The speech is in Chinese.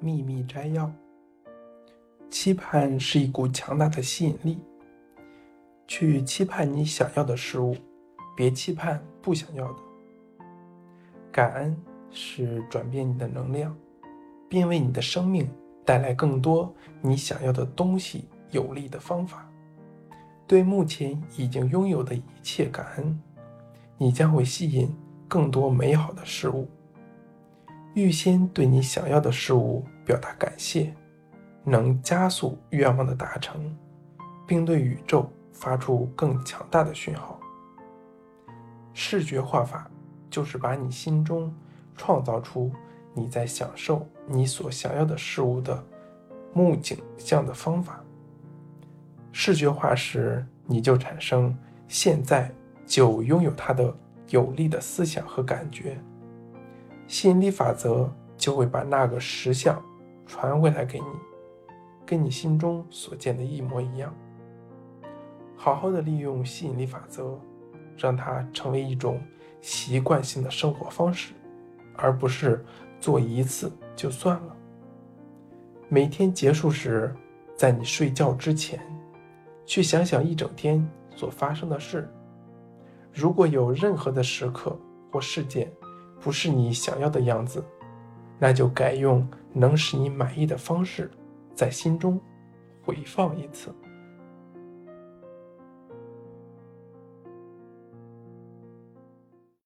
秘密摘要：期盼是一股强大的吸引力，去期盼你想要的事物，别期盼不想要的。感恩是转变你的能量，并为你的生命带来更多你想要的东西有利的方法。对目前已经拥有的一切感恩，你将会吸引更多美好的事物。预先对你想要的事物表达感谢，能加速愿望的达成，并对宇宙发出更强大的讯号。视觉化法就是把你心中创造出你在享受你所想要的事物的目景象的方法。视觉化时，你就产生现在就拥有它的有力的思想和感觉。吸引力法则就会把那个实相传回来给你，跟你心中所见的一模一样。好好的利用吸引力法则，让它成为一种习惯性的生活方式，而不是做一次就算了。每天结束时，在你睡觉之前，去想想一整天所发生的事。如果有任何的时刻或事件，不是你想要的样子，那就改用能使你满意的方式，在心中回放一次。